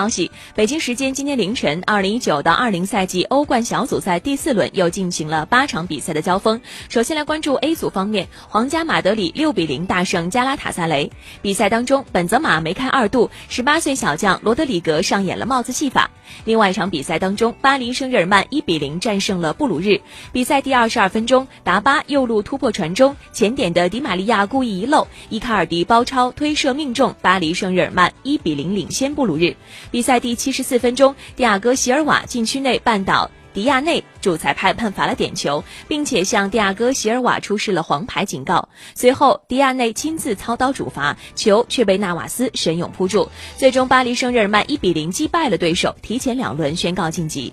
消息，北京时间今天凌晨，二零一九到二零赛季欧冠小组赛第四轮又进行了八场比赛的交锋。首先来关注 A 组方面，皇家马德里六比零大胜加拉塔萨雷。比赛当中，本泽马梅开二度，十八岁小将罗德里格上演了帽子戏法。另外一场比赛当中，巴黎圣日耳曼一比零战胜了布鲁日。比赛第二十二分钟，达巴右路突破传中，前点的迪玛利亚故意遗漏，伊卡尔迪包抄推射命中，巴黎圣日耳曼一比零领先布鲁日。比赛第七十四分钟，蒂亚戈席尔瓦禁区内绊倒迪亚内，主裁判判罚了点球，并且向蒂亚戈席尔瓦出示了黄牌警告。随后，迪亚内亲自操刀主罚，球却被纳瓦斯神勇扑住。最终，巴黎圣日耳曼一比零击败了对手，提前两轮宣告晋级。